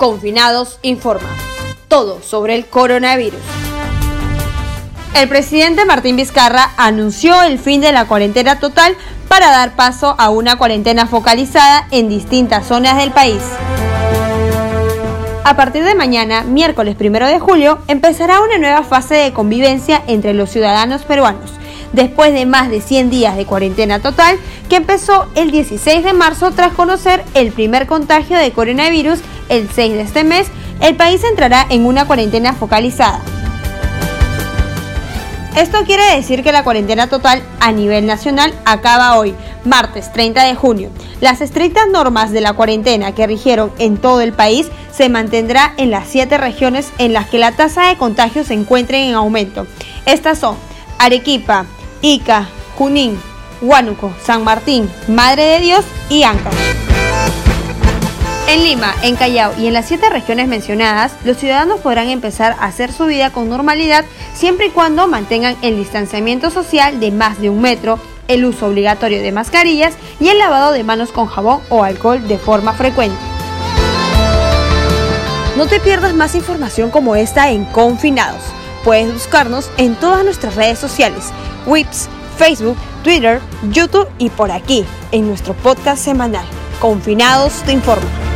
Confinados informa. Todo sobre el coronavirus. El presidente Martín Vizcarra anunció el fin de la cuarentena total para dar paso a una cuarentena focalizada en distintas zonas del país. A partir de mañana, miércoles 1 de julio, empezará una nueva fase de convivencia entre los ciudadanos peruanos, después de más de 100 días de cuarentena total que empezó el 16 de marzo tras conocer el primer contagio de coronavirus el 6 de este mes, el país entrará en una cuarentena focalizada. Esto quiere decir que la cuarentena total a nivel nacional acaba hoy, martes 30 de junio. Las estrictas normas de la cuarentena que rigieron en todo el país se mantendrá en las siete regiones en las que la tasa de contagio se encuentre en aumento. Estas son Arequipa, Ica, Junín, Huánuco, San Martín, Madre de Dios y Ancash. En Lima, en Callao y en las siete regiones mencionadas, los ciudadanos podrán empezar a hacer su vida con normalidad siempre y cuando mantengan el distanciamiento social de más de un metro, el uso obligatorio de mascarillas y el lavado de manos con jabón o alcohol de forma frecuente. No te pierdas más información como esta en Confinados. Puedes buscarnos en todas nuestras redes sociales, WIPS, Facebook, Twitter, YouTube y por aquí, en nuestro podcast semanal. Confinados te informa.